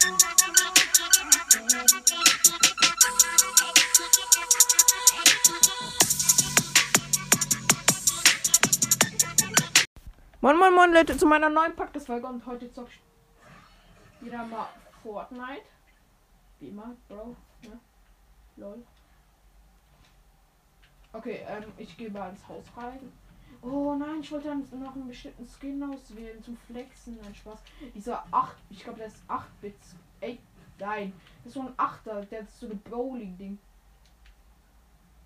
Moin Moin Moin Leute zu meiner neuen Podcast-Folge und heute zock ich wieder mal Fortnite. Wie immer, Bro. Ne? Lol. Okay, ähm, ich gehe mal ins Haus rein. Oh nein, ich wollte dann noch einen bestimmten Skin auswählen zum Flexen. Nein, Spaß. Dieser 8, ich glaube, das ist 8 Bits. Ey, nein. Das ist so ein 8er, der ist so ein Bowling-Ding.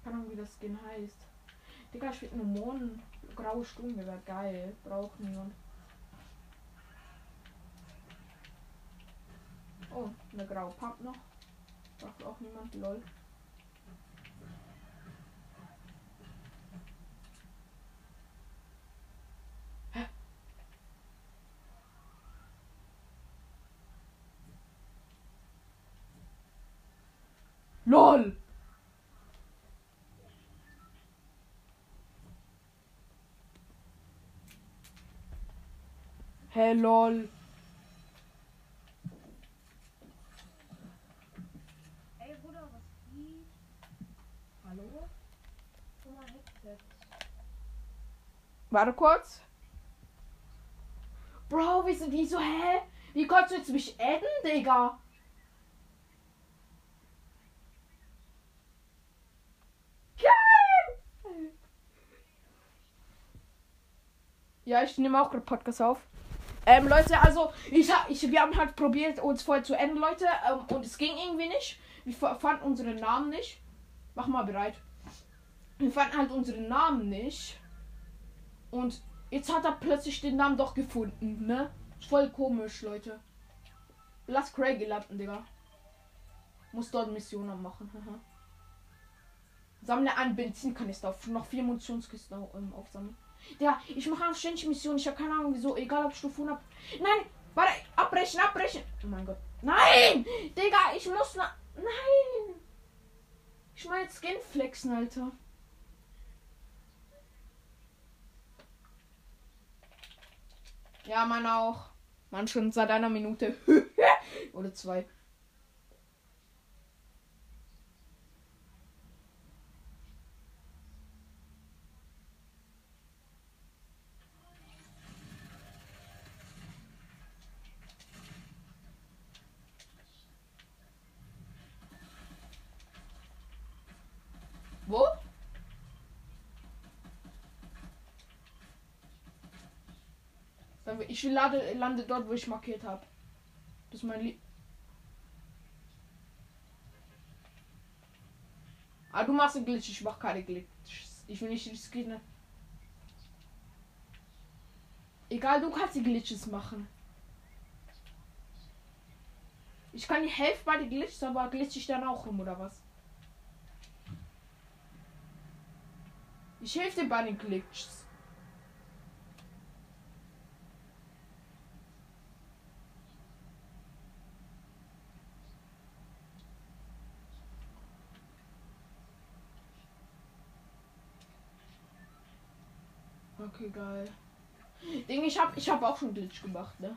Keine Ahnung, wie das Skin heißt. Digga, ich will nur Mohn. Graue Stunde wäre geil. Braucht niemand. Oh, eine graue Pump noch. Braucht auch niemand. Lol. LOL! Hey, lol. Ey Bruder, was geht? Hallo? Guck mal, Headset. Warte kurz. Bro, wie sind die so, hä? Wie konntest du jetzt mich adden, Digga? Geil! Ja, ich nehme auch gerade Podcast auf. Ähm, Leute, also, ich, ich, wir haben halt probiert, uns vorher zu enden, Leute, ähm, und es ging irgendwie nicht. Wir fa- fanden unsere Namen nicht. Mach mal bereit. Wir fanden halt unsere Namen nicht. Und jetzt hat er plötzlich den Namen doch gefunden, ne? Voll komisch, Leute. Lass Craig landen, Digga. Muss dort Missionen machen. Sammle einen Benzinkanister auf. Noch vier Munitionskisten ähm, aufsammeln. Ja, ich mache auch ständig Missionen. Ich habe keine Ahnung wieso. Egal ob Stufe 100. Nein! Warte! Abbrechen, abbrechen! Oh mein Gott. Nein! Digga, ich muss na. Nein! Ich meine Skin flexen, Alter. Ja, man auch. Man schon seit einer Minute. Oder zwei. Wo? Ich lade, lande dort, wo ich markiert habe. Das ist mein Lieb. Ah, du machst einen Glitch, ich mach keine Glitches. Ich will nicht riskieren. Egal, du kannst die Glitches machen. Ich kann die Hälfte bei den Glitches, aber glitch ich dann auch rum, oder was? Ich helfe dir bei den Glitches. Okay, geil. Ding, ich hab, ich hab auch schon Glitch gemacht, ne?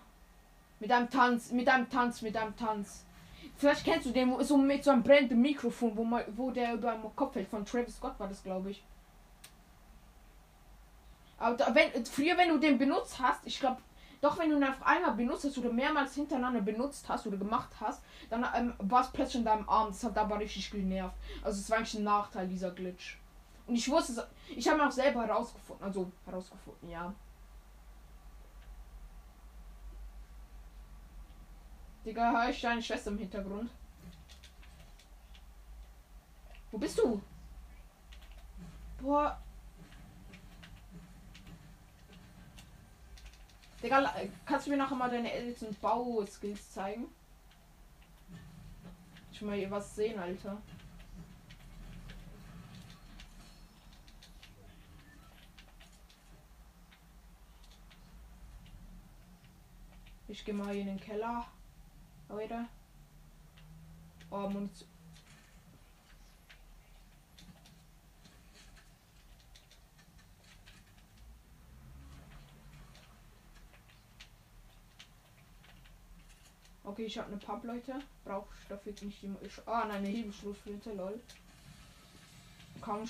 Mit einem Tanz, mit einem Tanz, mit einem Tanz. Vielleicht kennst du den, wo, so mit so einem brennenden Mikrofon, wo, man, wo der über dem Kopf hält. Von Travis Scott war das, glaube ich. Aber da, wenn, früher, wenn du den benutzt hast, ich glaube, doch wenn du ihn einfach einmal benutzt hast oder mehrmals hintereinander benutzt hast oder gemacht hast, dann ähm, war es plötzlich in deinem Arm. Das hat aber richtig genervt. Also es war eigentlich ein Nachteil, dieser Glitch. Und ich wusste es, ich habe auch selber herausgefunden. Also herausgefunden, ja. Digga, höre ich deine Schwester im Hintergrund? Wo bist du? Boah. Digga, kannst du mir nachher mal deine ältesten Bauskills zeigen? Ich will mal was sehen, Alter. Ich gehe mal in den Keller. Leute. Oh, Munition. Okay, ich habe eine Pub, Leute. Brauche ich dafür nicht die. Ich, ah, nein, eine Hebelschlussflinte, lol. Kaum.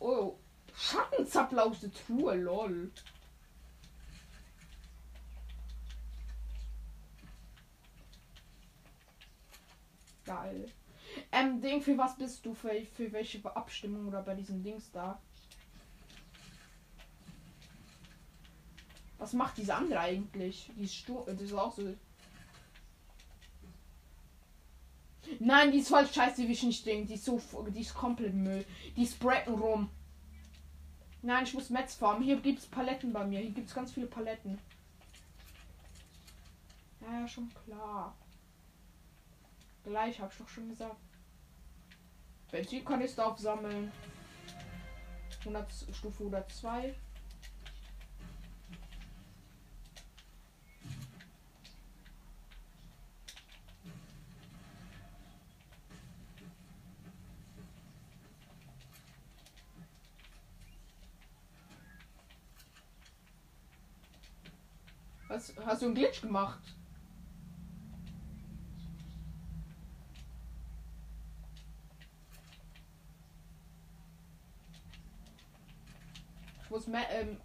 Oh, Schattenzappel Truhe, lol. Geil. Ähm, Ding, für was bist du? Für, für welche Abstimmung oder bei diesem Dings da? Was macht diese andere eigentlich? Die ist, Stu das ist auch so. Nein, die ist voll scheiße, wie ich nicht denke. Die ist so, die ist komplett Müll. Die ist Brecken rum. Nein, ich muss Metz farmen. Hier gibt es Paletten bei mir. Hier gibt es ganz viele Paletten. Ja, ja, schon klar. Gleich, habe ich doch schon gesagt. Benzinkanister aufsammeln. 100, Stufe 102. Was, hast du einen Glitch gemacht? Ich muss mehr, ähm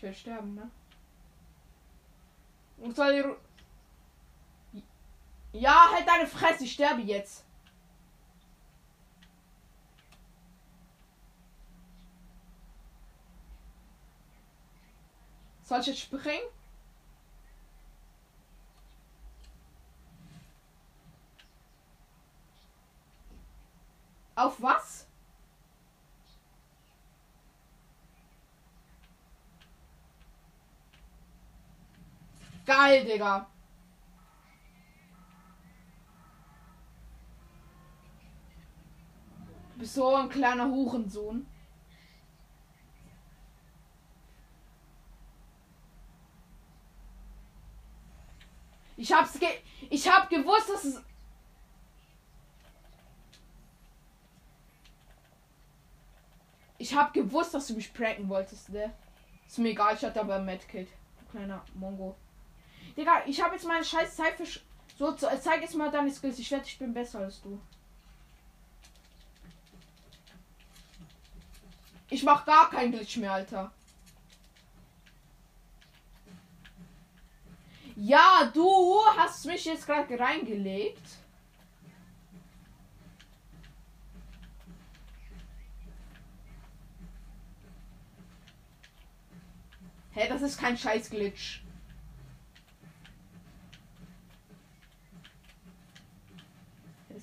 Ich werde sterben, ne? Und soll Ja, halt deine Fresse, ich sterbe jetzt. Soll ich jetzt springen? Auf was? Geil, Digga. So ein kleiner Hurensohn. Ich hab's ge ich hab gewusst, dass es Ich hab gewusst, dass du mich pranken wolltest, ne? Ist mir egal, ich hatte aber Medkit. Kleiner Mongo. Digga, ich habe jetzt meine scheiß für. So, zeig jetzt mal deine Skills. Ich wette, ich bin besser als du. Ich mach gar kein Glitch mehr, Alter. Ja, du hast mich jetzt gerade reingelegt. Hä, das ist kein scheiß Glitch.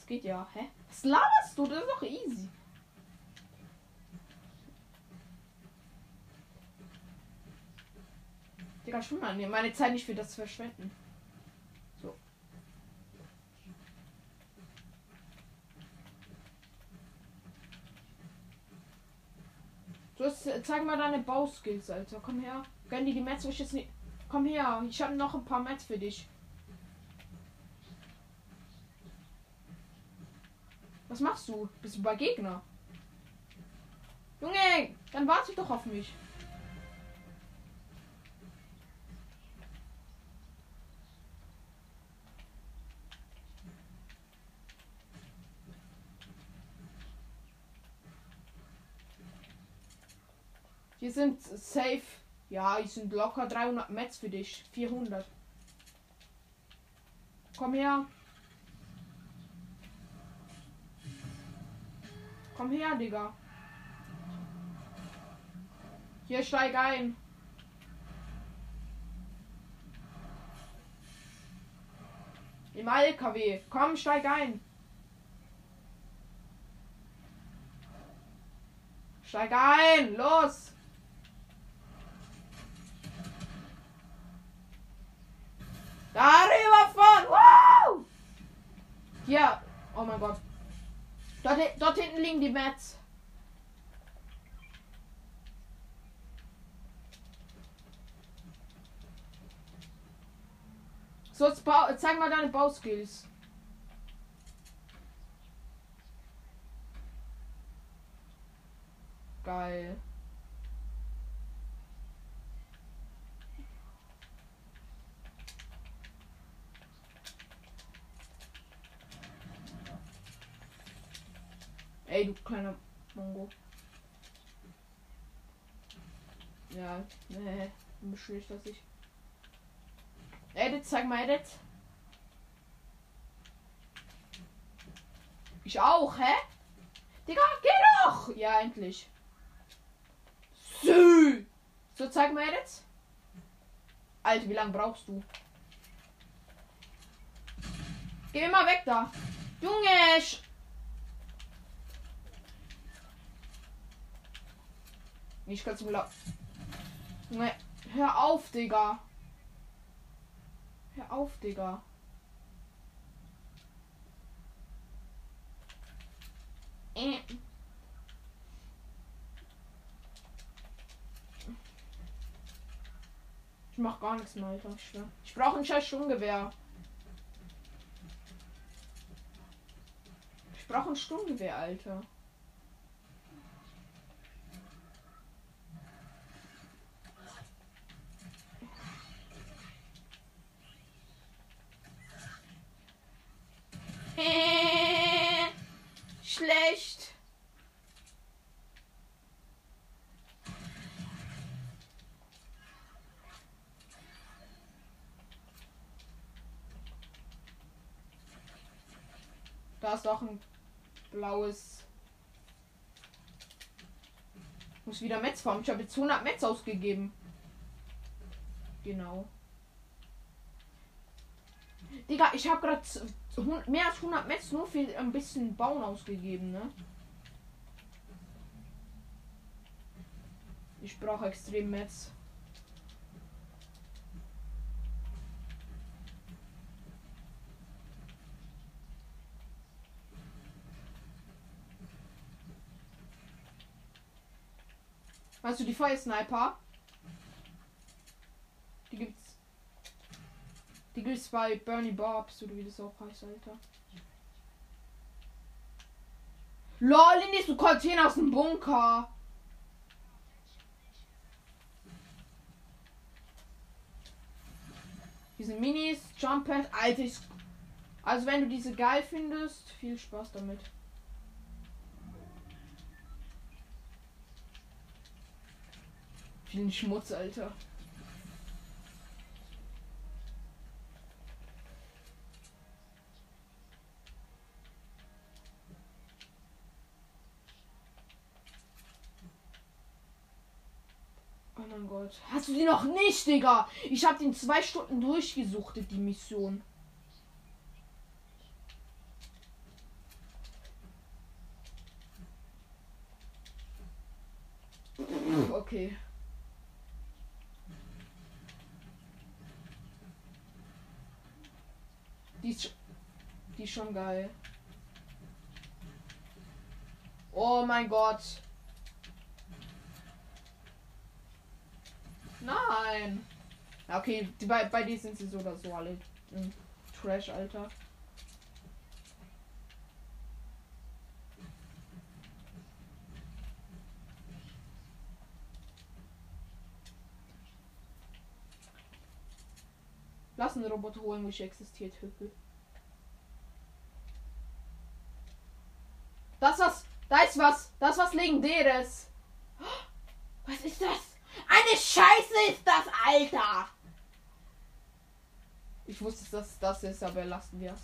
geht ja. Hä? Was laberst du? Das ist doch easy. Digga, schon mal. Meine Zeit nicht für das verschwenden. So. Du hast, zeig mal deine Bauskills, Alter. Komm her. Gönn dir die Mets, ich jetzt nicht. Komm her. Ich habe noch ein paar Mets für dich. Was machst du? Bist du bei Gegner? Junge, dann warte doch auf mich. Hier sind safe. Ja, hier sind locker 300 Metz für dich. 400. Komm her. Komm her, Digga. Hier steig ein. Im LKW. Komm, steig ein. Steig ein. Los. Arriba von! Wow! Ja, oh mein Gott. Dort, dort hinten liegen die Mats. So, zeig mal deine Bauskills. Nee, beschwört dass ich. Edit, zeig mal Edit. Ich auch, hä? Digga, geh doch! Ja, endlich. Sü. So, zeig mal Edit. Alter, wie lange brauchst du? Geh mal weg da. Junge! Ich kann zum La Junge, hör auf, Digga. Hör auf, Digga. Äh. Ich mach gar nichts mehr, Alter. Ich, ich brauche ein scheiß Sturmgewehr. Ich brauche ein Sturmgewehr, Alter. Schlecht. Da ist auch ein blaues. Muss wieder Metz farmen. Ich habe jetzt 100 Metz ausgegeben. Genau. Digga, ich habe gerade mehr als 100 Metz nur für ein bisschen Bauen ausgegeben, ne? Ich brauche extrem Metz. Weißt du, die Fire Sniper? Die gibt's. Die gibt's bei Bernie Bobs oder wie das auch heißt, Alter. LOL, in diesem Container aus dem Bunker. Diese Minis, Jump Pad, Alter. Also wenn du diese geil findest, viel Spaß damit. Vielen Schmutz, Alter. Gott. Hast du die noch nicht, Digga? Ich hab den zwei Stunden durchgesuchtet, die Mission. Okay. Die ist, die ist schon geil. Oh mein Gott. Nein. Okay, die, bei, bei dir sind sie so oder so alle im Trash, Alter. Lass einen Roboter holen, wo ich existiert. Hüppel. Das was. Da ist was. Das was legendäres. Was ist das? Eine Scheiße ist das, Alter! Ich wusste, dass das ist, aber lassen wir es.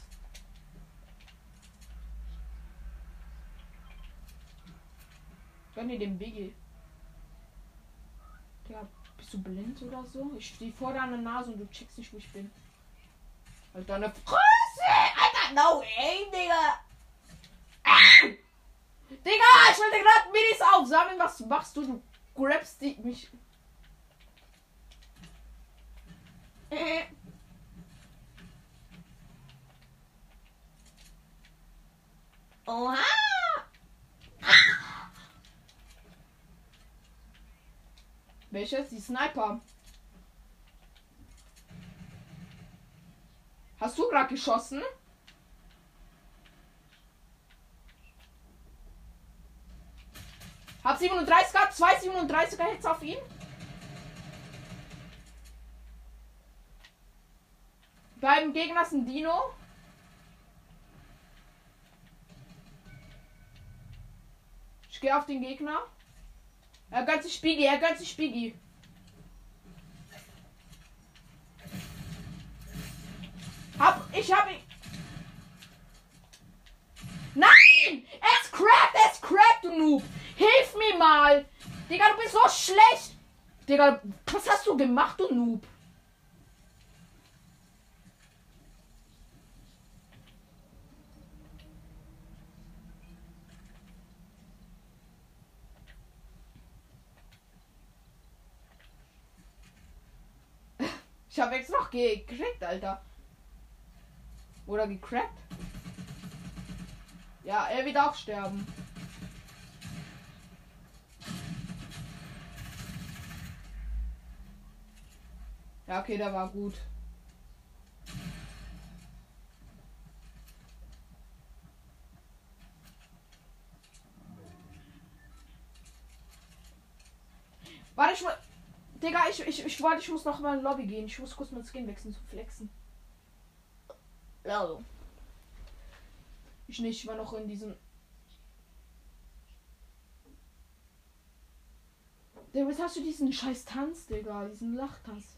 Gönn dir den Biggie. Digga, bist du blind oder so? Ich stehe vor deiner Nase und du checkst nicht, wo ich bin. Alter, eine Fresse! Alter, no way, Digga! Ah! Digga, ich wollte gerade Minis aufsammeln. Was machst du? Du grabst die, mich. Oha! Welches? Die Sniper. gerade geschossen? Hab 37 gehabt, zwei 37er Hits auf ihn. Beim Gegner ist ein Dino. Ich gehe auf den Gegner. Er sich Spigi, er sich Spigi. Hab, ich hab ihn. Nein! Es crackt, es crackt, du Noob! Hilf mir mal! Digga, du bist so schlecht! Digga, was hast du gemacht, du Noob? Habe jetzt noch gekriegt, Alter. Oder gecrackt? Ja, er wird auch sterben. Ja, okay, der war gut. Warte, ich muss. Digga, ich, ich, ich warte, ich muss noch mal in die Lobby gehen. Ich muss kurz mein Skin wechseln zu flexen. Also. Ich nicht, ich war noch in diesem. Digga, was hast du diesen scheiß Tanz, Digga? Diesen Lachtanz.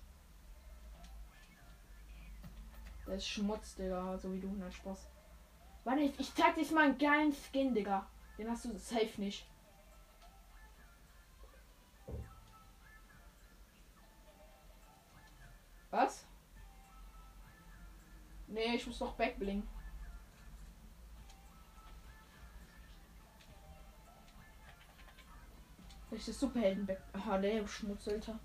Der ist Schmutz, Digga, so wie du, nein, Spaß. Warte, ich, ich zeig dir mal einen geilen Skin, Digga. Den hast du safe nicht. Nee, ich muss doch backbling. Welches Superhelden back. Aha, der Schmutz, Alter.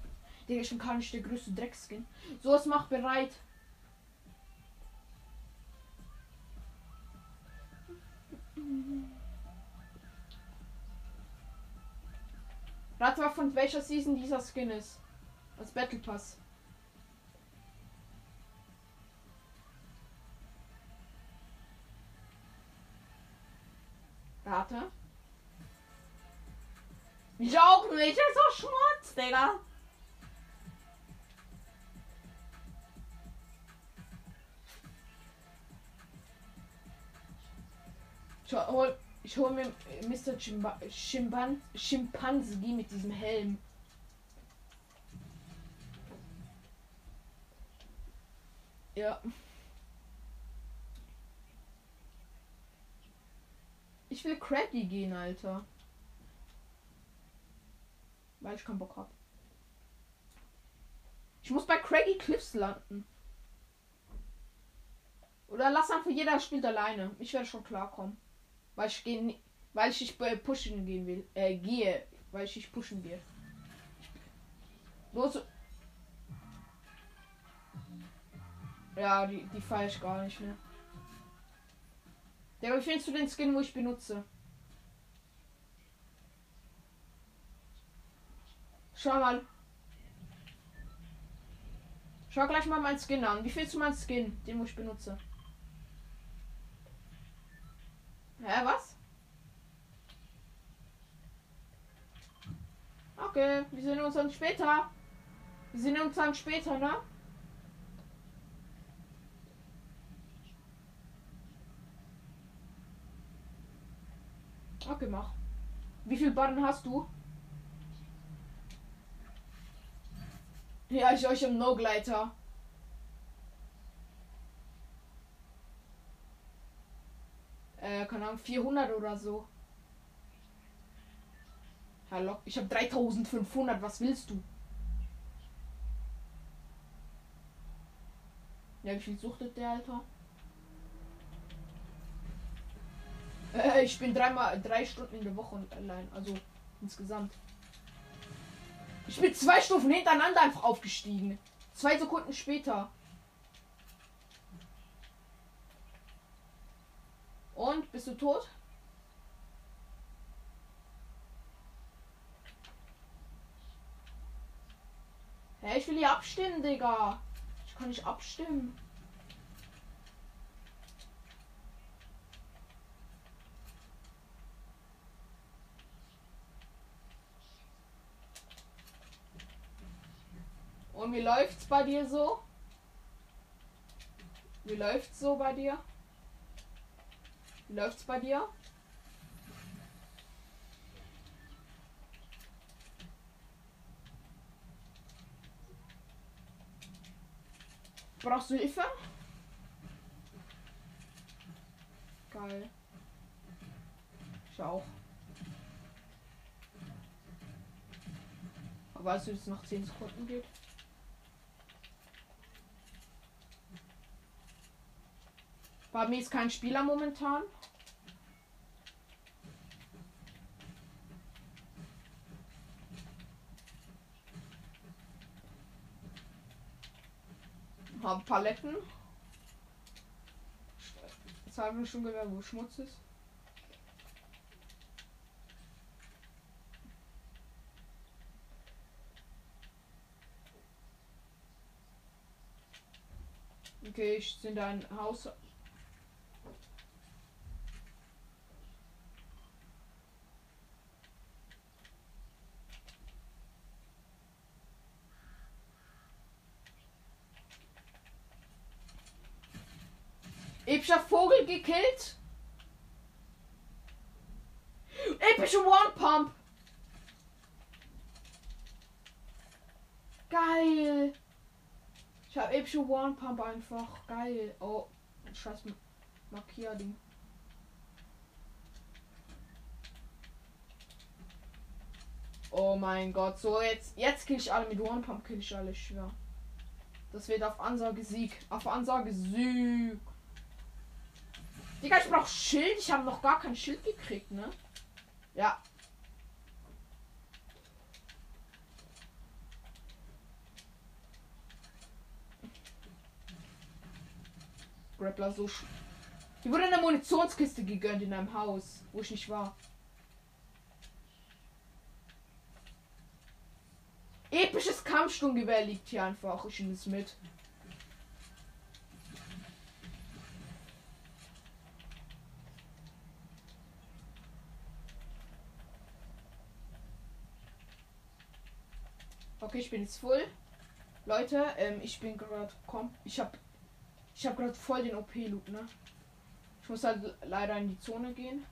Digga, ich bin gar nicht der größte Dreckskin. So, es macht bereit. Rat mal von welcher Season dieser Skin ist. Als Battle Pass. Warte. Ich auch nicht. Das ist doch Schmutz, Digga. Ich hol, ich hol mir Mr. Chimba, Chimpan, Schimpanski mit diesem Helm. Ja. Ich will Craggy gehen, Alter. Weil ich keinen Bock hab. Ich muss bei Craggy Cliffs landen. Oder lass einfach jeder spielt alleine. Ich werde schon klarkommen. Weil ich gehe weil ich dich äh, pushen gehen will. Äh, gehe. Weil ich dich pushen gehe. Los. Ja, die, die feiere ich gar nicht mehr. Ja, wie findest du den Skin, wo ich benutze? Schau mal. Schau gleich mal mein Skin an. Wie findest du meinen Skin, den wo ich benutze? Hä, was? Okay, wir sehen uns dann später. Wir sehen uns dann später, ne? Okay, mach. Wie viel Button hast du? Ja, ich euch im No-Gleiter. Äh, keine Ahnung, 400 oder so. Hallo, ich habe 3500, was willst du? Ja, wie viel suchtet der, Alter? Äh, ich bin dreimal drei Stunden in der Woche allein, also insgesamt. Ich bin zwei Stufen hintereinander einfach aufgestiegen. Zwei Sekunden später. Und bist du tot? Hä, hey, ich will hier abstimmen, Digga. Ich kann nicht abstimmen. Und wie läuft's bei dir so? Wie läuft's so bei dir? Wie läuft's bei dir? Brauchst du Hilfe? Geil. Ich auch. Aber weißt du, dass es noch 10 Sekunden geht? Bei mir ist kein Spieler momentan. Haben Paletten. Jetzt haben wir schon gehört, wo Schmutz ist. Okay, ich sind ein Haus. Gekillt. Epische One Pump. Geil. Ich habe epische One Pump einfach. Geil. Oh, scheiß Markierding. Oh mein Gott, so jetzt jetzt kill ich alle mit One Pump kill ich alle, ich schwör. Das wird auf Ansage Sieg. Auf Ansage Sieg. Digga, ich brauch Schild. Ich habe noch gar kein Schild gekriegt, ne? Ja. Grappler so. sch- Hier wurde eine Munitionskiste gegönnt in einem Haus, wo ich nicht war. Episches Kampfsturmgewehr liegt hier einfach. Ich nehme es mit. Okay, ich bin jetzt voll. Leute, ähm, ich bin gerade komm, ich habe ich habe gerade voll den OP Loop, ne? Ich muss halt le- leider in die Zone gehen.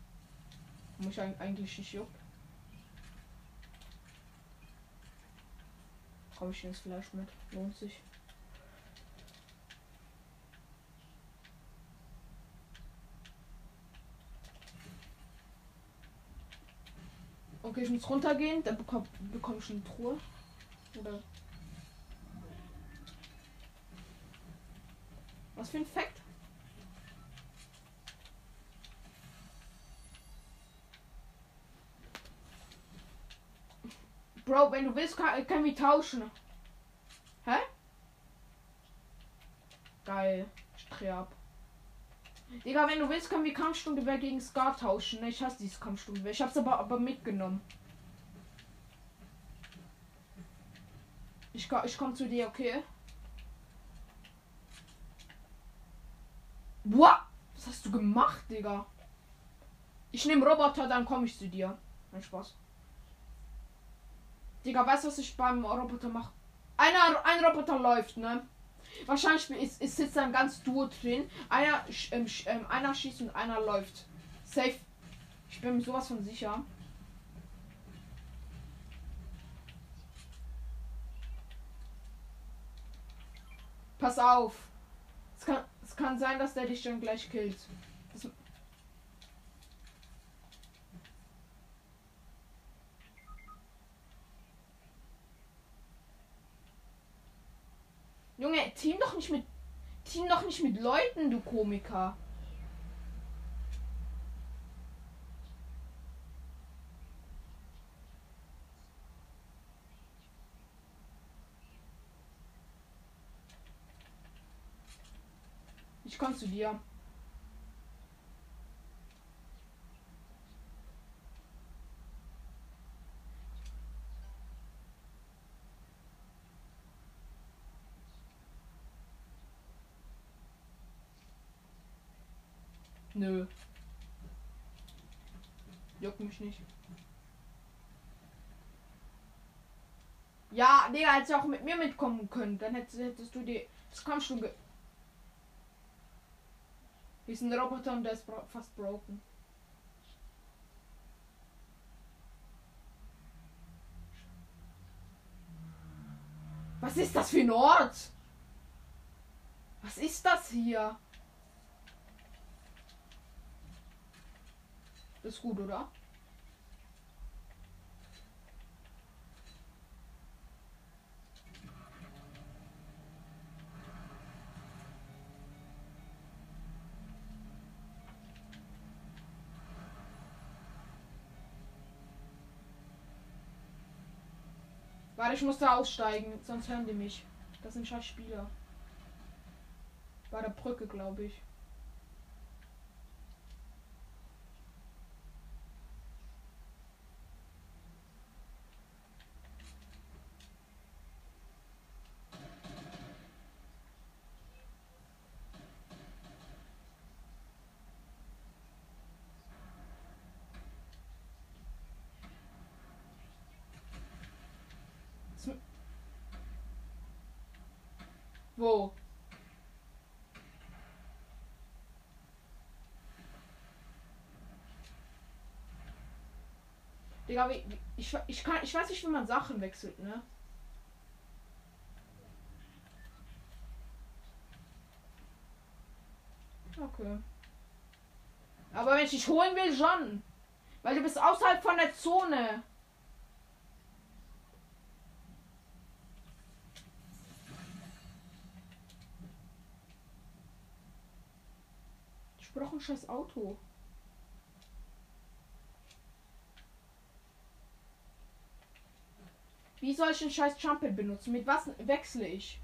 Muss ich eig- eigentlich nicht juckt. Komm ich ins Fleisch mit. Lohnt sich. Okay, ich muss runtergehen, dann bekomme bekomm ich eine Truhe. Oder. Was für ein Fact? Bro, wenn du willst, kann, können wir tauschen. Hä? Geil. Ich dreh ab. Digga, wenn du willst, können wir Kampfstunde gegen Scar tauschen. ne? Ich hasse dieses Kampfstunde. Ich hab's aber, aber mitgenommen. Ich, ich komm zu dir, okay? Boah! Was hast du gemacht, Digga? Ich nehme Roboter, dann komme ich zu dir. Mein Spaß. Digga, weißt du, was ich beim Roboter mache? Einer, ein Roboter läuft, ne? Wahrscheinlich ist, ist sitzt ein ganz Duo drin. Einer, ähm, ähm, einer schießt und einer läuft. Safe. Ich bin mir sowas von sicher. Pass auf. Es kann, es kann sein, dass der dich dann gleich killt. Das, Junge, team doch nicht mit. Team doch nicht mit Leuten, du Komiker. Ich komm zu dir. Nö. Juckt mich nicht. Ja, Digga, hättest du auch mit mir mitkommen können. Dann hättest, hättest du die. Das komm schon. Ist ein Roboter und der ist fast broken. Was ist das für ein Ort? Was ist das hier? Das ist gut, oder? Warte, ich muss da aussteigen, sonst hören die mich. Das sind scheiß Spieler. Bei der Brücke, glaube ich. Zum- Wo? Digga, wie, ich, ich, kann, ich weiß nicht, wie man Sachen wechselt, ne? Okay. Aber wenn ich dich holen will, schon. Weil du bist außerhalb von der Zone. Ich brauche ein scheiß Auto. Wie soll ich den scheiß Trumpet benutzen? Mit was wechsle ich?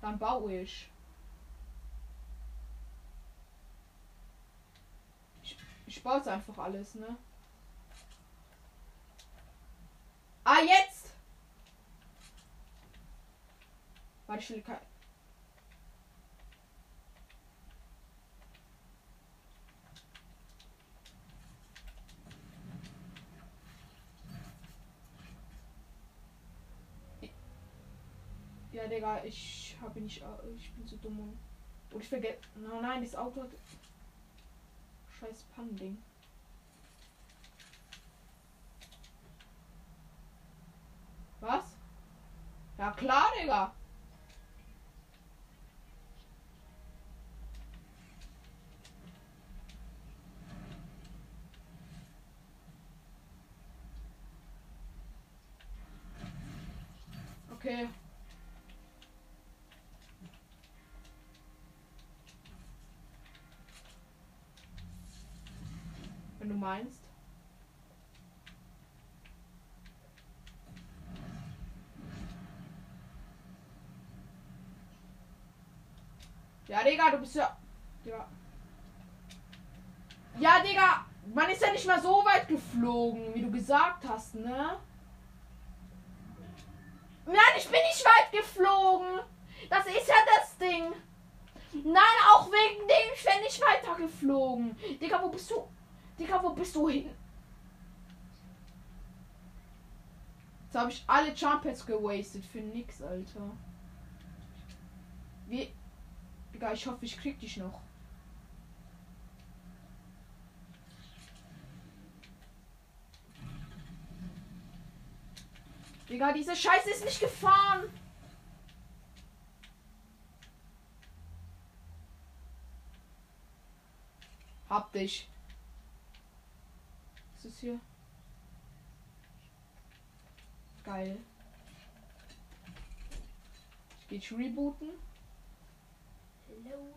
Dann baue ich. Ich, ich baue jetzt einfach alles, ne? Ah, jetzt! Warte, ich will kein. Ja, Digga, ich habe nicht. äh, Ich bin zu dumm. Und und ich vergesse. Nein, nein, das Auto hat. Scheiß Pannending. Was? Ja, klar, Digga. Okay. Wenn du meinst. Ja, Digga, du bist ja. Digga. Ja, Digga, man ist ja nicht mal so weit geflogen, wie du gesagt hast, ne? Nein, ich bin nicht weit geflogen. Das ist ja das Ding. Nein, auch wegen dem, ich bin nicht weiter geflogen. Digga, wo bist du? Digga, wo bist du hin? Jetzt habe ich alle Jumpets gewastet für nix, Alter. Wie. Digga, ich hoffe, ich krieg dich noch. Digga, diese Scheiße ist nicht gefahren. Hab dich. Ist hier? Geil. Ich geh rebooten. Hello.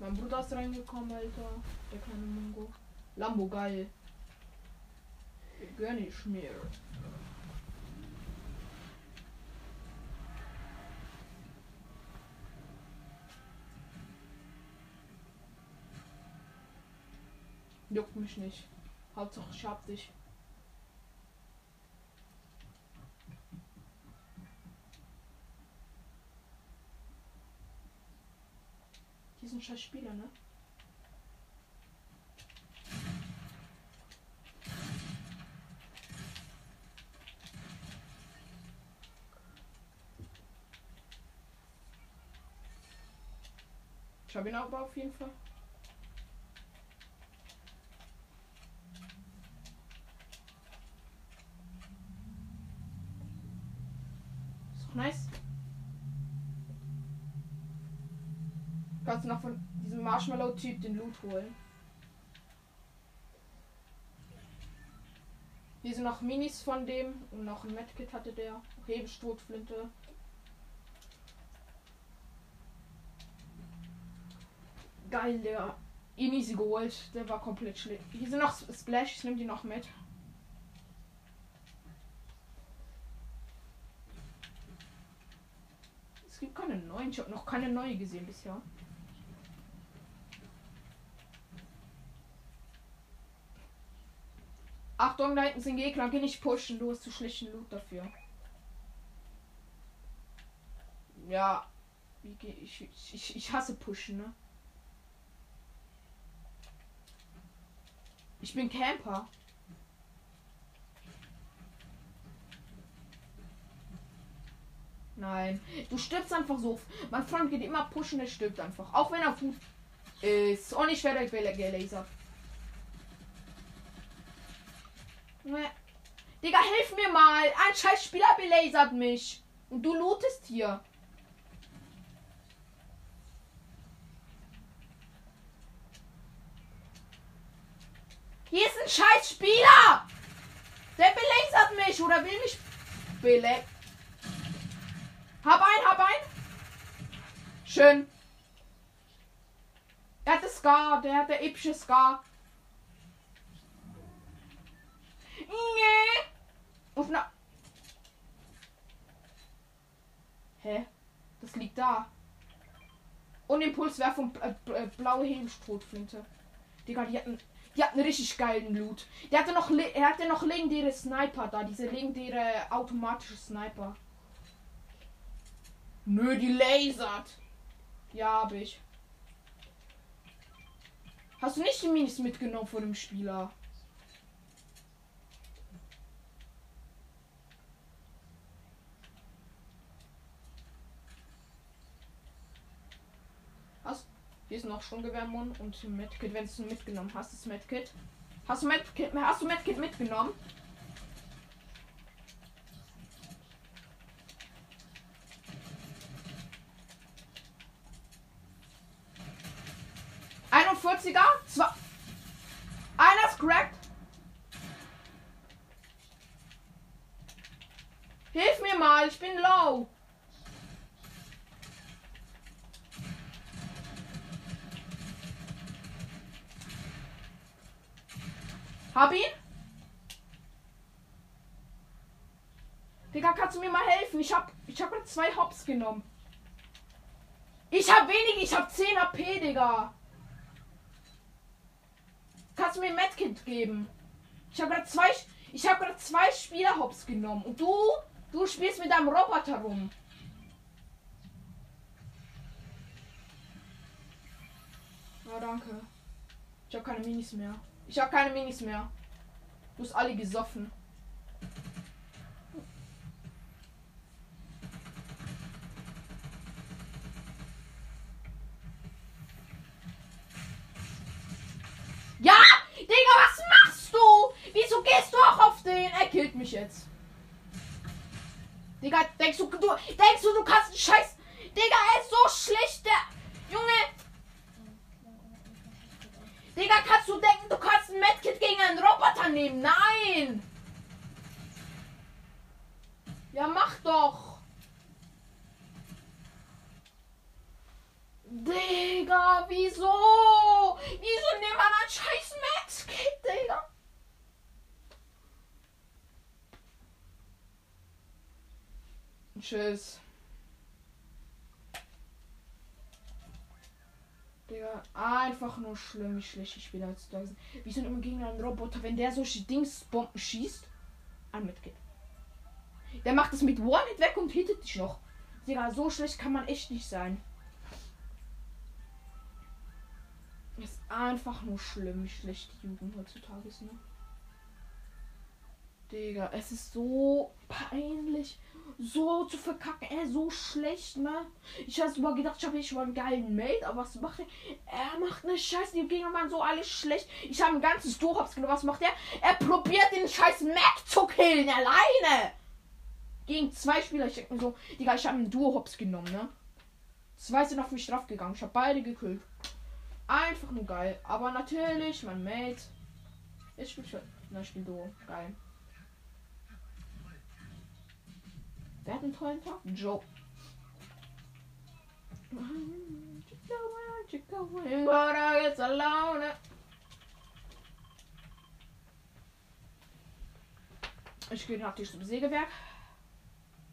Mein Bruder ist reingekommen, Alter. Der kleine Mungo. Lambo, geil. Gönn ich mir. Juckt mich nicht. Hauptsache ich hab dich. Diesen scheiß Spieler, ne? Ich habe ihn aber auf jeden Fall. Marshmallow-Typ den Loot holen? Hier sind noch Minis von dem und noch ein Medkit hatte der. Hebelsturzflinte. Geil, der. Easy geholt. Der war komplett schlecht. Hier sind noch Splash, ich nehme die noch mit. Es gibt keine neuen. Ich habe noch keine neue gesehen bisher. Achtung, da hinten sind Gegner. Geh nicht pushen. Du hast zu schlechten Loot dafür. Ja. Ich, ich, ich hasse pushen, ne? Ich bin Camper. Nein. Du stirbst einfach so. Mein Freund geht immer pushen, der stirbt einfach. Auch wenn er gut ist. Und ich werde gelasert. Ne. Digga, hilf mir mal. Ein scheiß Spieler belasert mich. Und du lootest hier. Hier ist ein scheiß Spieler. Der belasert mich oder will mich bele. Hab ein, hab ein. Schön. Er hat das Scar, der hat der epische Scar. Nee. Auf na. Hä? Das liegt da. Und Impulswerfung äh, blaue Hebelstrotflinte. Digga, die hatten, die hatten richtig geilen Loot. Der hatte noch, er hatte noch legendäre Sniper da, diese legendäre automatische Sniper. Nö, die lasert. Ja, hab ich. Hast du nicht die Minis mitgenommen von dem Spieler? Hier ist noch Sturmgewehrmund und Medkit, wenn du mitgenommen hast, das Medkit. Hast du Medkit, hast du Medkit mitgenommen? Einer ist cracked. Hilf mir mal, ich bin low. Hab ihn? Digga, kannst du mir mal helfen? Ich hab, ich hab zwei Hops genommen. Ich hab wenig, ich hab 10 HP, Digga. Kannst du mir ein Medkit geben? Ich hab gerade zwei, ich hab gerade zwei Spielerhops genommen und du, du spielst mit deinem Roboter rum. Ja, danke. Ich hab keine Minis mehr. Ich habe keine Minis mehr. Du hast alle gesoffen. Ja! Digga, was machst du? Wieso gehst du auch auf den? Er killt mich jetzt. Digga, denkst du, du denkst du, du kannst einen Scheiß. Digga, er ist so schlecht, der Junge. Digga, kannst du denken, du kannst ein Medkit gegen einen Roboter nehmen? Nein! Ja, mach doch! Digga, wieso? Wieso nimmt man ein scheiß Medkit, Digga? Tschüss. Digga, einfach nur schlimm, wie schlecht ich bin als da. Wie sind immer gegen einen Roboter, wenn der solche Dingsbomben schießt? Ein Mitglied. Der macht es mit One-Hit weg und hittet dich noch. Digga, so schlecht kann man echt nicht sein. Ist einfach nur schlimm, wie schlecht die Jugend heutzutage ist, ne? Digga, es ist so peinlich. So zu verkacken. Er so schlecht, ne? Ich hab's mal gedacht, ich habe schon mal einen geilen Mate, aber was macht er? Er macht eine Scheiße, die Gegner waren so alles schlecht. Ich habe ein ganzes Durchhaps genommen. Was macht er? Er probiert den scheiß Mac zu killen, alleine! Gegen zwei Spieler. Ich denke mir so, Digga, ich habe einen Duo-Hops genommen, ne? Zwei sind auf mich draufgegangen. Ich habe beide gekillt. Einfach nur geil. Aber natürlich, mein Mate. Ich spiele schon. Na, ich spiele Duo. Geil. Wer hat einen tollen Tag? Joe. Ich gehe natürlich zum Sägewerk.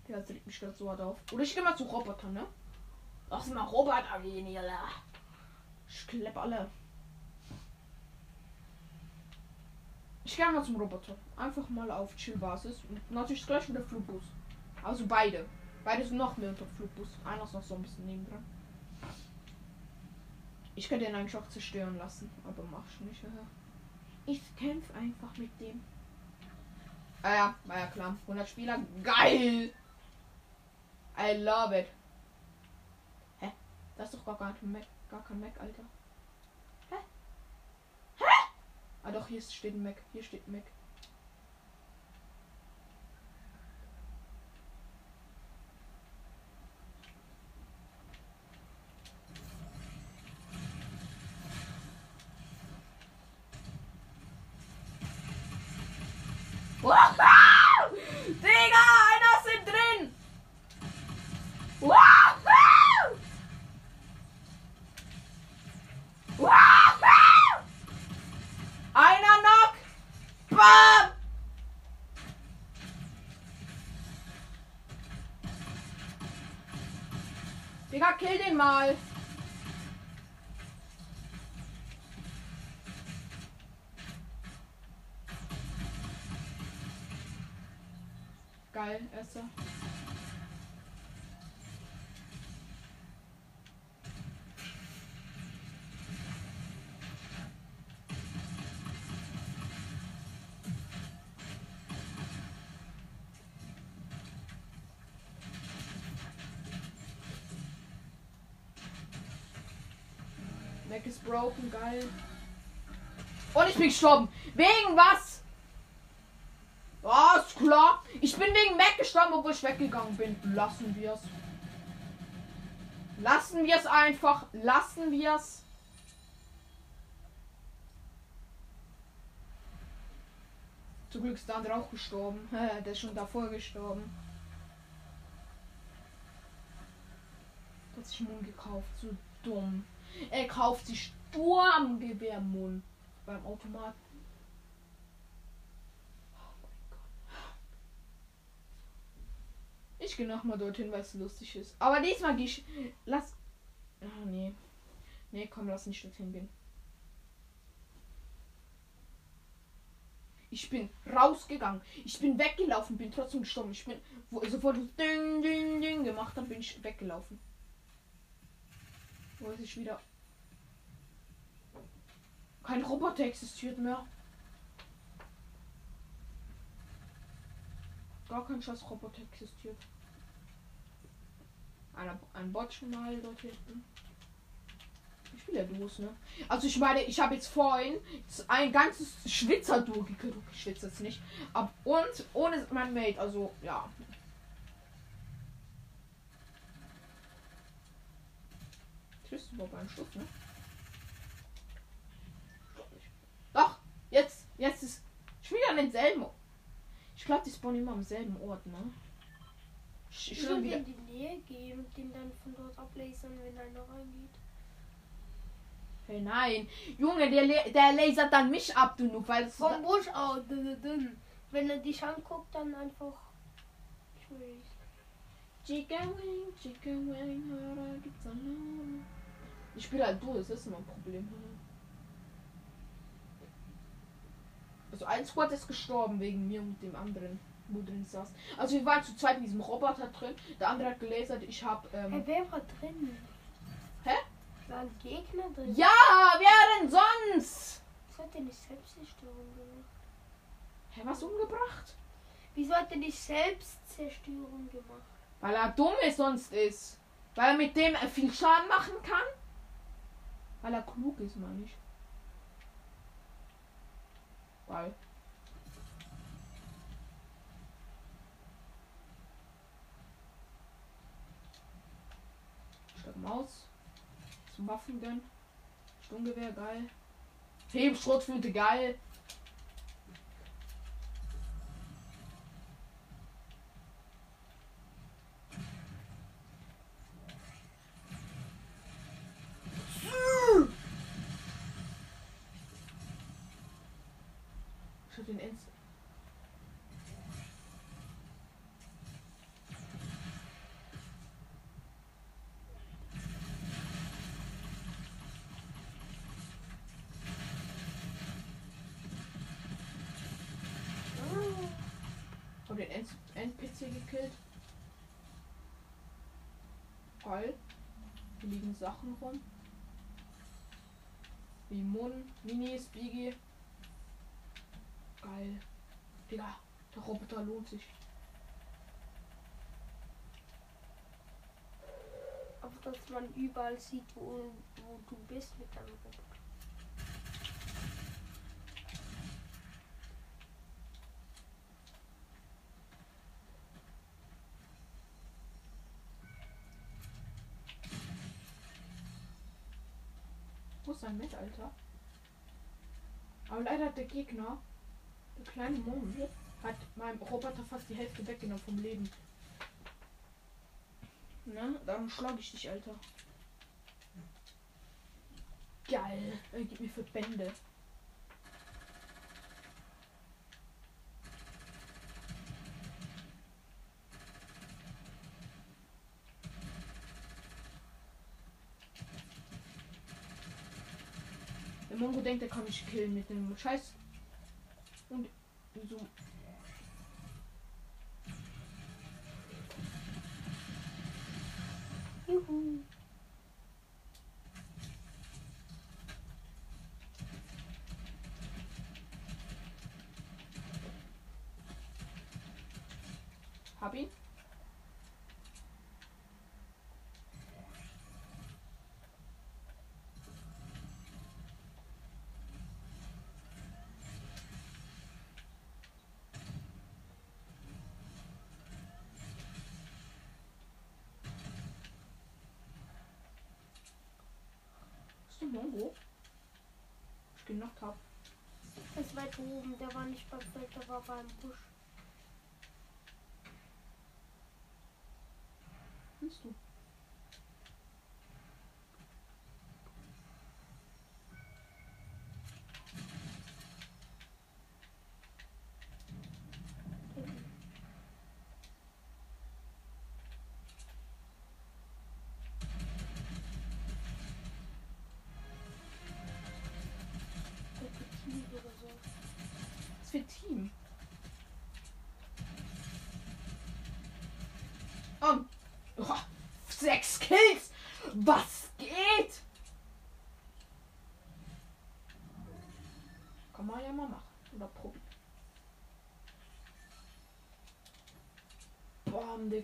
Der regt mich gerade so hart auf. Oder ich gehe mal zu Robotern, ne? Lass mal Roboter gehen la. Ich klepp alle. Ich gehe mal zum Roboter. Einfach mal auf Chill-Basis. Und natürlich gleich mit der Flugbus. Also beide. Beide sind noch mehr unter Flugbus. Einer ist noch so ein bisschen nebendran. Ich könnte den eigentlich auch zerstören lassen. Aber mach ich nicht. ja. Ich kämpfe einfach mit dem. Ah ja, war ja klar. 100 Spieler. Geil! I love it. Hä? Das ist doch gar kein Mac, gar kein Mac, Alter. Hä? Hä? Ah doch, hier steht ein Mac. Hier steht ein Mac. Kill den mal! Broken, geil. Und ich bin gestorben. Wegen was? Ja, ist klar. Ich bin wegen Mac gestorben, obwohl ich weggegangen bin. Lassen wir es. Lassen wir es einfach. Lassen wir es. Zum Glück ist der andere auch gestorben. Der ist schon davor gestorben. Sich Mund gekauft. So dumm. Er kauft sich Sturmgewehrmund beim Automaten. Oh. Ich gehe nochmal dorthin, weil es lustig ist. Aber diesmal gehe ich. Lass. Ah, nee. Nee, komm, lass nicht dorthin gehen. Ich bin rausgegangen. Ich bin weggelaufen, bin trotzdem gestorben. Ich bin, sofort Ding, Ding, Ding gemacht habe, bin ich weggelaufen. Wo ist ich wieder? Kein Roboter existiert mehr. Gar kein scheiß Roboter existiert. Einer, ein Bot schon mal dort hinten. Ich spiele ja Duos, ne? Also ich meine, ich habe jetzt vorhin ein ganzes Schwitzer-Duo gekillt. Ich schwitze jetzt nicht. Ab und ohne mein Mate, also ja. Du überhaupt einen Schuss, ne? Doch, jetzt, jetzt ist schon wieder an denselben. Ich glaube, die spawnen immer am selben Ort, ne? Ich, Ich würde in die Nähe gehen und den dann von dort ablasern, wenn einer reingeht. Hey, nein. Junge, der, la- der lasert dann mich ab, du Noob, weil es Vom Busch aus. Wenn er dich anguckt, dann einfach. Will Chicken Wing, Chicken Wing, Hörer gibt's alleine. Ich spiele halt du, das ist immer ein Problem. Also ein Squad ist gestorben wegen mir und dem anderen, wo drin saß. Also wir waren zu zweit in diesem Roboter drin, der andere hat gelasert, ich hab. Hey, Ähm, wer war drin? Hä? Waren Gegner drin? ja, wer denn sonst? Das hat er nicht selbst die Störung gemacht. Hä, was umgebracht? Wieso hat er nicht Selbstzerstörung gemacht? Weil er dumm ist sonst ist. Weil er mit dem viel Schaden machen kann. Weil er klug ist, meine ich. Geil. Statt Maus. Zum Waffen gönnen. Sturmgewehr, geil. Hebschrotflinte, geil. Ich hab den Ends. Hab den End NPC gekillt. Geil. Hier liegen Sachen rum. Wie Mun, Minis, Biggie. Geil. Digga, der Roboter lohnt sich. Aber dass man überall sieht, wo, wo du bist mit deinem Roboter. Ist sein Alter? Aber leider hat der Gegner, der kleine Mond, hat meinem Roboter fast die Hälfte weggenommen vom Leben. Ne? Dann schlage ich dich, Alter. Geil. Er gibt mir für Bände. Der Mongo denkt, er kann mich killen mit dem Scheiß. Und so. Juhu. Hab ihn. Der Mongo? Ich genockt hab. Er ist weit oben, der war nicht beim Feld, der war beim Busch. Willst du?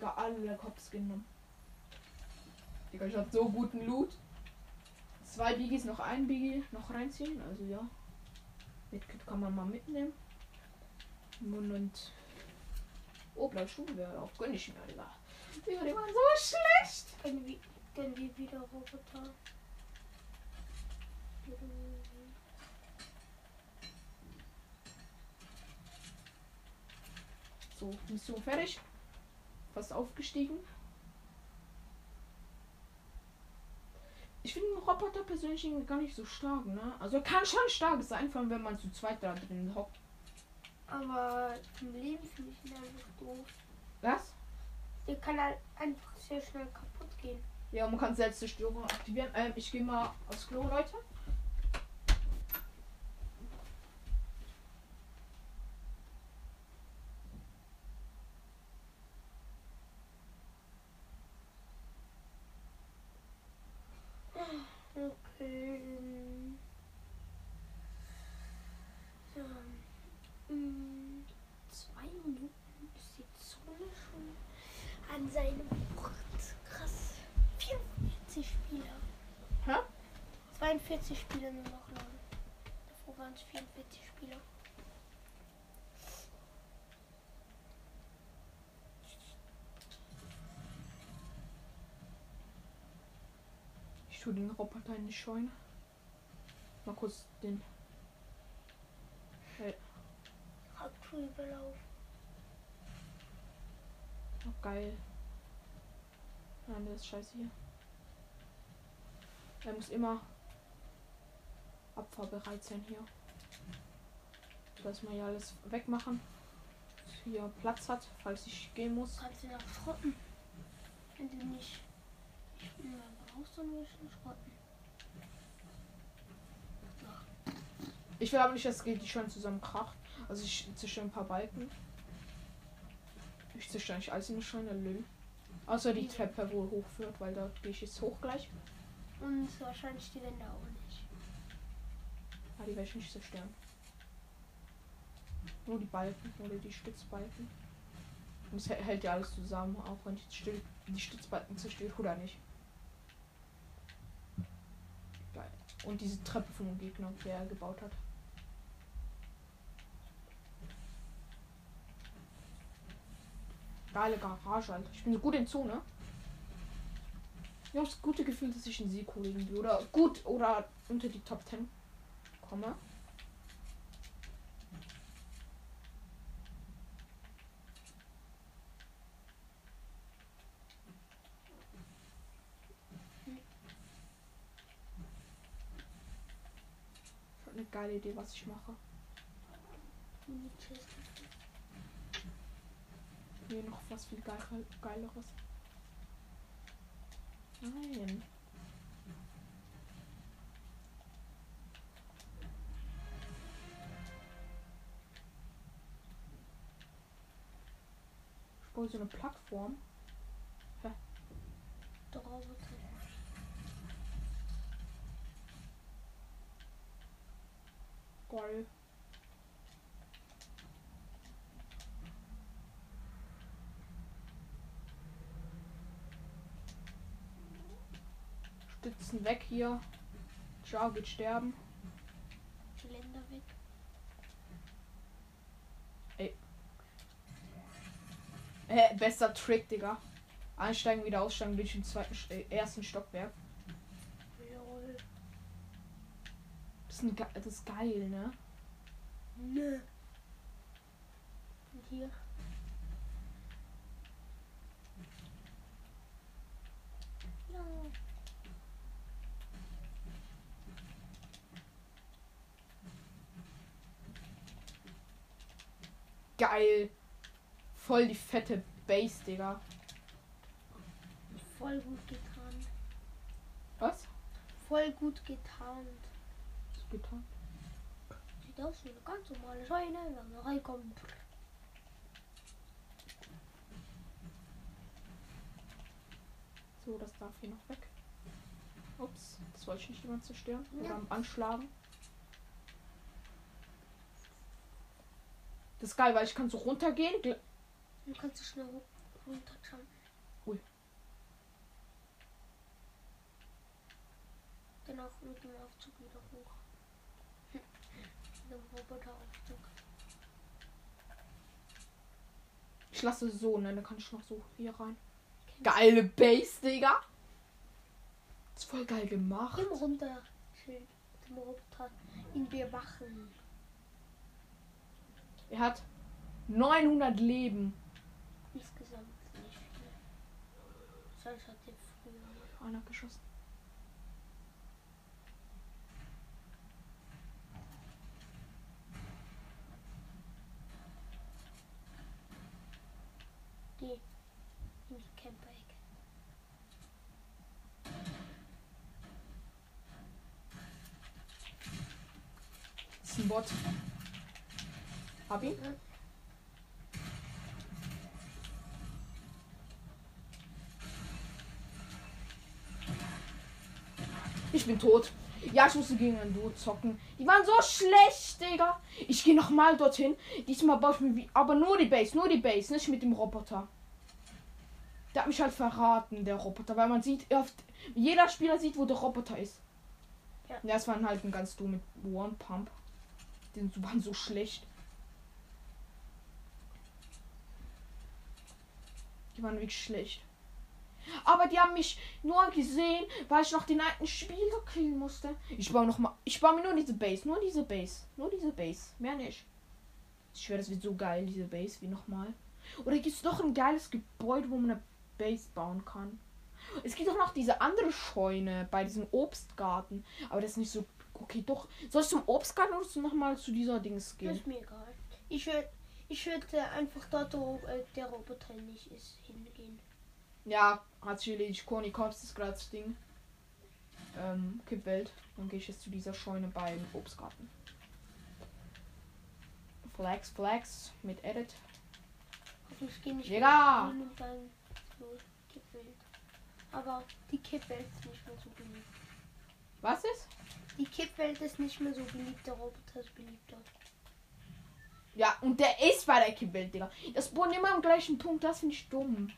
Digga, alle Cops genommen. Digga, ich hab so guten Loot. Zwei Biggies, noch ein Biggie noch reinziehen. Also ja. Medkit kann man mal mitnehmen. Und. Oh, bleib Schuhe wäre auch gönn ich mir, Digga. Digga, die waren so schlecht. Wir, können wir wieder Roboter? So, Mission fertig. Fast aufgestiegen. Ich finde den Roboter persönlich gar nicht so stark, ne? Also er kann schon stark sein, vor allem wenn man zu zweit da drin hockt. Aber im Leben finde ich ihn einfach doof. Was? Der kann halt einfach sehr schnell kaputt gehen. Ja, man kann Selbstzerstörung aktivieren. Ähm, ich gehe mal aufs Klo, Leute. Okay. So. Mm, Zwei Minuten. 43 Spieler nur noch laden. Davor waren es 44 Spieler. Ich tue den Roboter in die Scheune. Mal kurz den. Radtour überlaufen. Oh, geil. Nein, der ist scheiße hier. Er muss immer abfahrbereit sein hier. Dass wir hier alles wegmachen. Hier Platz hat, falls ich gehen muss. Kannst du noch schrotten. Wenn du nicht. Ich will mal raus, dann will ich nicht schrotten. Ich will aber nicht, dass die schon zusammen kracht. Also ich zerstöre ein paar Balken. Ich zerstöre nicht alles in der Scheune, Lö. Außer die Treppe, wo hochführt, weil da gehe ich jetzt hoch gleich. Und wahrscheinlich die Wände auch. Ah, die werde ich nicht zerstören. Nur die Balken oder die Stützbalken. Und es hä- hält ja alles zusammen, auch wenn ich die Stü- die Stützbalken zerstöre oder nicht. Geil. Und diese Treppe vom Gegner, der er gebaut hat. Geile Garage, Alter. Ich bin so gut in Zone. Ich habe das gute Gefühl, dass ich einen Sieg hole irgendwie. Oder gut oder unter die Top 10 komme. Ich habe eine geile Idee, was ich mache. Nee, noch was viel geil, geileres. Nein. Baue so eine Plattform. Drauf. Geil. Stützen weg hier. Ciao, geht sterben. Geländer weg. Äh, bester Trick, Digga. Einsteigen, wieder aussteigen durch den zweiten, St- äh, ersten Stockwerk. Das ist, ein, ge- das ist geil, ne? Und hier. Ja. Geil. Voll die fette Base, Digga. Voll gut getan. Was? Voll gut getarnt. Was getan? Sieht aus wie eine ganz normale Scheune, wenn man reinkommt. So, das darf hier noch weg. Ups, das wollte ich nicht immer zerstören. Ja. Oder Anschlagen. Das ist geil, weil ich kann so runtergehen. Du kannst du schnell ru- runterjumpen. Ui. Dann auch mit dem Aufzug wieder hoch. Dem Roboteraufzug. Ich lasse es so, ne? Dann kann ich noch so hier rein. Geile Base, Digga. ist voll geil gemacht. Immer runter. Mit dem Roboter. Ihn bewachen. Er hat 900 Leben. Insgesamt nicht viel. Sonst hat er früher. Einer geschossen. Die. In die Camper-Ecke. Das ist ein Bot. Hab ihn. Mhm. Ich bin tot. Ja, ich musste gegen ein Duo zocken. Die waren so schlecht, Digga. Ich gehe nochmal dorthin. Diesmal baue ich mir wie. Aber nur die Base, nur die Base, nicht mit dem Roboter. Der hat mich halt verraten, der Roboter, weil man sieht, oft, jeder Spieler sieht, wo der Roboter ist. Ja. Es waren halt ein ganz du mit One Pump. Die waren so schlecht. Die waren wirklich schlecht. Aber die haben mich nur gesehen, weil ich noch den alten Spieler killen musste. Ich baue noch mal. Ich baue mir nur diese Base. Nur diese Base. Nur diese Base. Mehr nicht. Ich schwöre, das wird so geil, diese Base, wie nochmal. Oder gibt es doch ein geiles Gebäude, wo man eine Base bauen kann? Es gibt auch noch diese andere Scheune bei diesem Obstgarten. Aber das ist nicht so. Okay, doch. Soll ich zum Obstgarten oder nochmal zu dieser Dings Das gehen? ist mir egal. Ich würde ich würd, äh, einfach dort, wo äh, der Roboter nicht ist, hingehen. Ja, hat sich erledigt. Kops ist gerade das Ding. Ähm, Kippwelt. Dann gehe ich jetzt zu dieser Scheune beim Obstgarten. Flex, Flex mit Edit. Ich gehe nicht Digga! Aber die Kippwelt ist nicht mehr so beliebt. Was ist? Die Kippwelt ist nicht mehr so beliebt, der Roboter ist beliebter. Ja, und der ist bei der Kippwelt, Digga. Das spawnt immer am gleichen Punkt. Das finde ich dumm.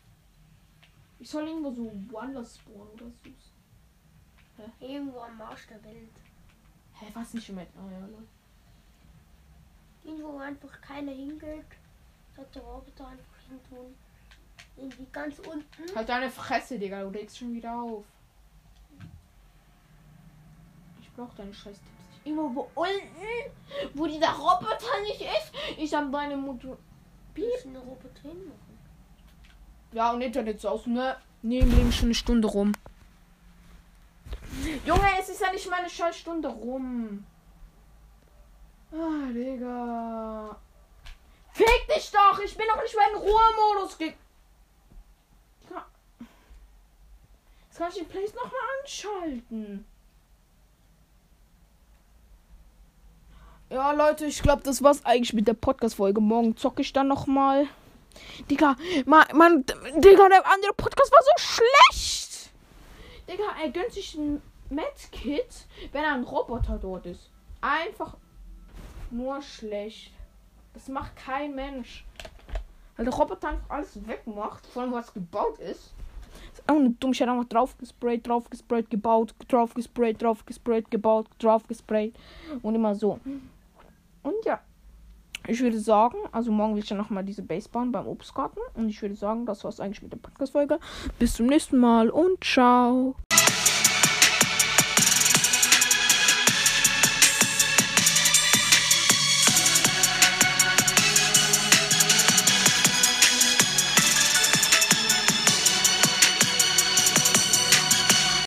Ich soll irgendwo so woanders spawnen oder so. Irgendwo am Marsch der Welt. Hä, was nicht mit? Oh, ja, Leute. Irgendwo wo einfach keiner hingeht, sollte der Roboter einfach hin tun. Irgendwie ganz unten. Halt deine Fresse, Digga. Du legst schon wieder auf. Ich brauch deine scheiß Tipps nicht. Irgendwo wo unten, wo dieser Roboter nicht ist. Ich hab deine Mutter. Wie ist eine Roboter hinmachen? Ja, und Internet so aus, ne? Neben liegen schon eine Stunde rum. Junge, es ist ja nicht meine scheiß Stunde rum. Ah, Digga. Fick dich doch! Ich bin doch nicht mehr in Ruhemodus ge... Jetzt kann ich die Plays nochmal anschalten. Ja, Leute, ich glaube, das war's eigentlich mit der Podcast-Folge. Morgen zocke ich dann nochmal. Digga, man, man, Digga, der andere Podcast war so schlecht. Digga, er gönnt sich ein Medkit, wenn ein Roboter dort ist. Einfach nur schlecht. Das macht kein Mensch. Weil der Roboter einfach alles wegmacht, vor allem was gebaut ist. Ist auch hätte einfach drauf gesprayt, drauf gesprayt, gebaut, drauf gesprayt, drauf gesprayt, gebaut, drauf gesprayt. Und immer so. Und ja. Ich würde sagen, also morgen will ich ja nochmal diese Base bauen beim Obstgarten. Und ich würde sagen, das war's eigentlich mit der Podcast-Folge. Bis zum nächsten Mal und ciao.